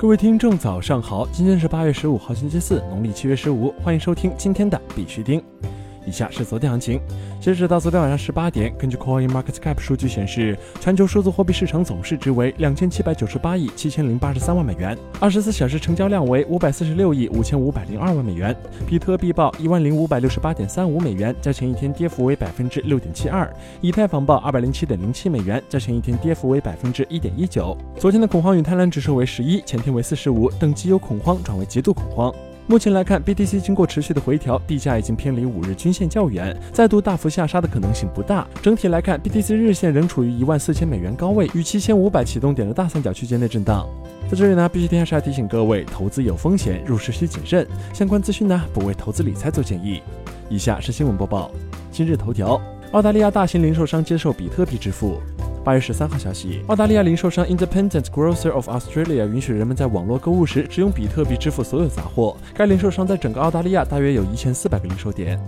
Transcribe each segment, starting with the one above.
各位听众，早上好！今天是八月十五号，星期四，农历七月十五。欢迎收听今天的必须听。以下是昨天行情，截止到昨天晚上十八点，根据 Coin Market Cap 数据显示，全球数字货币市场总市值为两千七百九十八亿七千零八十三万美元，二十四小时成交量为五百四十六亿五千五百零二万美元。比特币报一万零五百六十八点三五美元，较前一天跌幅为百分之六点七二；以太坊报二百零七点零七美元，较前一天跌幅为百分之一点一九。昨天的恐慌与贪婪指数为十一，前天为四十五，等级由恐慌转为极度恐慌。目前来看，BTC 经过持续的回调，地价已经偏离五日均线较远，再度大幅下杀的可能性不大。整体来看，BTC 日线仍处于一万四千美元高位与七千五百启动点的大三角区间内震荡。在这里呢，必须天还是要提醒各位，投资有风险，入市需谨慎。相关资讯呢，不为投资理财做建议。以下是新闻播报。今日头条：澳大利亚大型零售商接受比特币支付。八月十三号消息，澳大利亚零售商 Independent Grocer of Australia 允许人们在网络购物时使用比特币支付所有杂货。该零售商在整个澳大利亚大约有一千四百个零售点。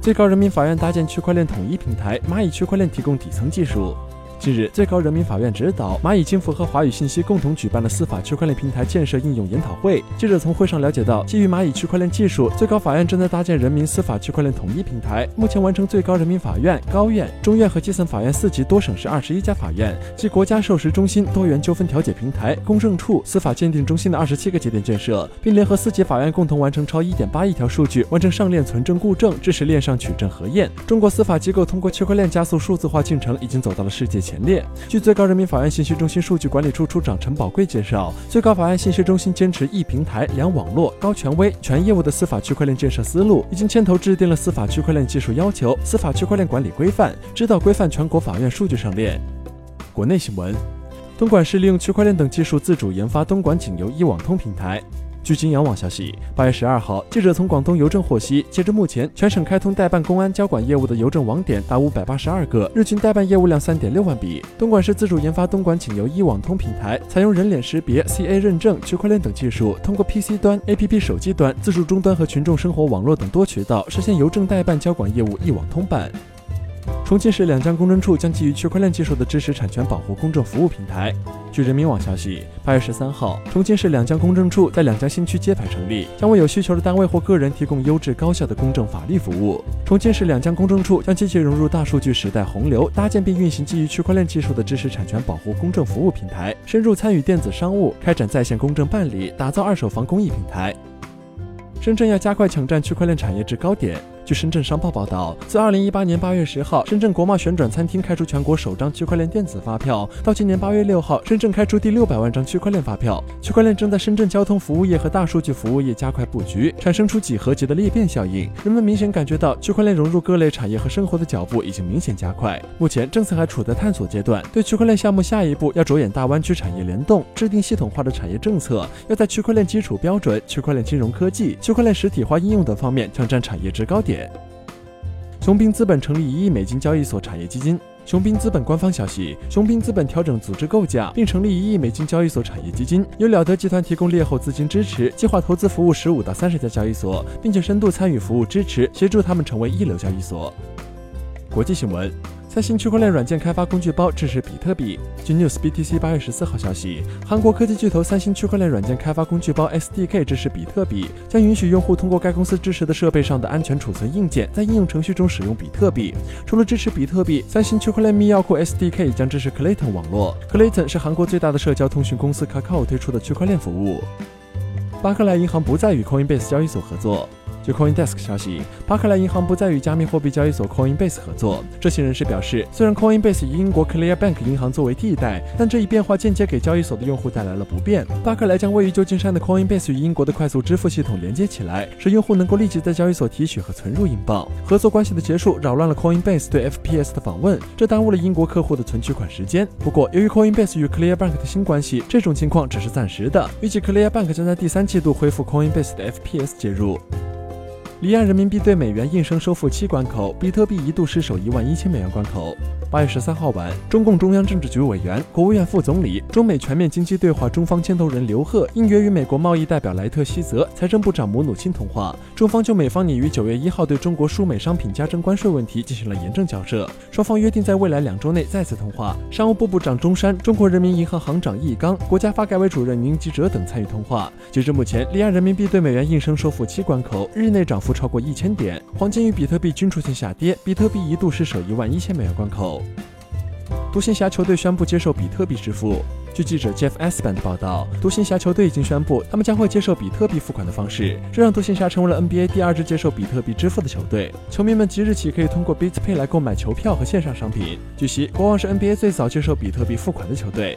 最高人民法院搭建区块链统一平台，蚂蚁区块链提供底层技术。近日，最高人民法院指导蚂蚁金服和华语信息共同举办了司法区块链平台建设应用研讨会。记者从会上了解到，基于蚂蚁区块链技术，最高法院正在搭建人民司法区块链统一平台，目前完成最高人民法院、高院、中院和基层法院四级多省市二十一家法院及国家授时中心多元纠纷调解平台、公证处、司法鉴定中心的二十七个节点建设，并联合四级法院共同完成超一点八亿条数据完成上链存证固证，支持链上取证核验。中国司法机构通过区块链加速数字化进程，已经走到了世界前列。据最高人民法院信息中心数据管理处处长陈宝贵介绍，最高法院信息中心坚持一平台、两网络、高权威、全业务的司法区块链建设思路，已经牵头制定了司法区块链技术要求、司法区块链管理规范，指导规范全国法院数据上链。国内新闻：东莞市利用区块链等技术自主研发东莞景邮一网通平台。据金阳网消息，八月十二号，记者从广东邮政获悉，截至目前，全省开通代办公安交管业务的邮政网点达五百八十二个，日均代办业务量三点六万笔。东莞市自主研发东莞请邮一网通平台，采用人脸识别、CA 认证、区块链等技术，通过 PC 端、APP 手机端、自助终端和群众生活网络等多渠道，实现邮政代办交管业务一网通办。重庆市两江公证处将基于区块链技术的知识产权保护公证服务平台。据人民网消息，八月十三号，重庆市两江公证处在两江新区揭牌成立，将为有需求的单位或个人提供优质高效的公证法律服务。重庆市两江公证处将积极融入大数据时代洪流，搭建并运行基于区块链技术的知识产权保护公证服务平台，深入参与电子商务，开展在线公证办理，打造二手房公益平台。深圳要加快抢占区块链产业制高点。据深圳商报报道，自二零一八年八月十号，深圳国贸旋转餐厅开出全国首张区块链电子发票，到今年八月六号，深圳开出第六百万张区块链发票。区块链正在深圳交通服务业和大数据服务业加快布局，产生出几何级的裂变效应。人们明显感觉到区块链融入各类产业和生活的脚步已经明显加快。目前政策还处在探索阶段，对区块链项目下一步要着眼大湾区产业联动，制定系统化的产业政策，要在区块链基础标准、区块链金融科技、区块链实体化应用等方面抢占产业制高点。雄兵资本成立一亿美金交易所产业基金。雄兵资本官方消息，雄兵资本调整组织构架，并成立一亿美金交易所产业基金，由了得集团提供劣后资金支持，计划投资服务十五到三十家交易所，并且深度参与服务支持，协助他们成为一流交易所。国际新闻。三星区块链软件开发工具包支持比特币。据 News BTC 八月十四号消息，韩国科技巨头三星区块链软件开发工具包 SDK 支持比特币，将允许用户通过该公司支持的设备上的安全储存硬件，在应用程序中使用比特币。除了支持比特币，三星区块链密钥库 SDK 将支持 Clayton 网络。Clayton 是韩国最大的社交通讯公司 Kakao 推出的区块链服务。巴克莱银行不再与 Coinbase 交易所合作。据 CoinDesk 消息，巴克莱银行不再与加密货币交易所 Coinbase 合作。这些人士表示，虽然 Coinbase 以英国 Clearbank 银行作为替代，但这一变化间接给交易所的用户带来了不便。巴克莱将位于旧金山的 Coinbase 与英国的快速支付系统连接起来，使用户能够立即在交易所提取和存入英镑。合作关系的结束扰乱了 Coinbase 对 FPS 的访问，这耽误了英国客户的存取款时间。不过，由于 Coinbase 与 Clearbank 的新关系，这种情况只是暂时的。预计 Clearbank 将在第三季度恢复 Coinbase 的 FPS 接入。离岸人民币对美元应声收复七关口，比特币一度失守一万一千美元关口。八月十三号晚，中共中央政治局委员、国务院副总理、中美全面经济对话中方牵头人刘鹤应约与美国贸易代表莱特希泽、财政部长姆努钦通话。中方就美方拟于九月一号对中国输美商品加征关税问题进行了严正交涉，双方约定在未来两周内再次通话。商务部部长钟山、中国人民银行行长易纲、国家发改委主任宁吉喆等参与通话。截至目前，离岸人民币对美元应声收复七关口，日内涨幅不超过一千点，黄金与比特币均出现下跌，比特币一度失守一万一千美元关口。独行侠球队宣布接受比特币支付。据记者 Jeff Espan 的报道，独行侠球队已经宣布，他们将会接受比特币付款的方式，这让独行侠成为了 NBA 第二支接受比特币支付的球队。球迷们即日起可以通过 BitPay 来购买球票和线上商品。据悉，国王是 NBA 最早接受比特币付款的球队。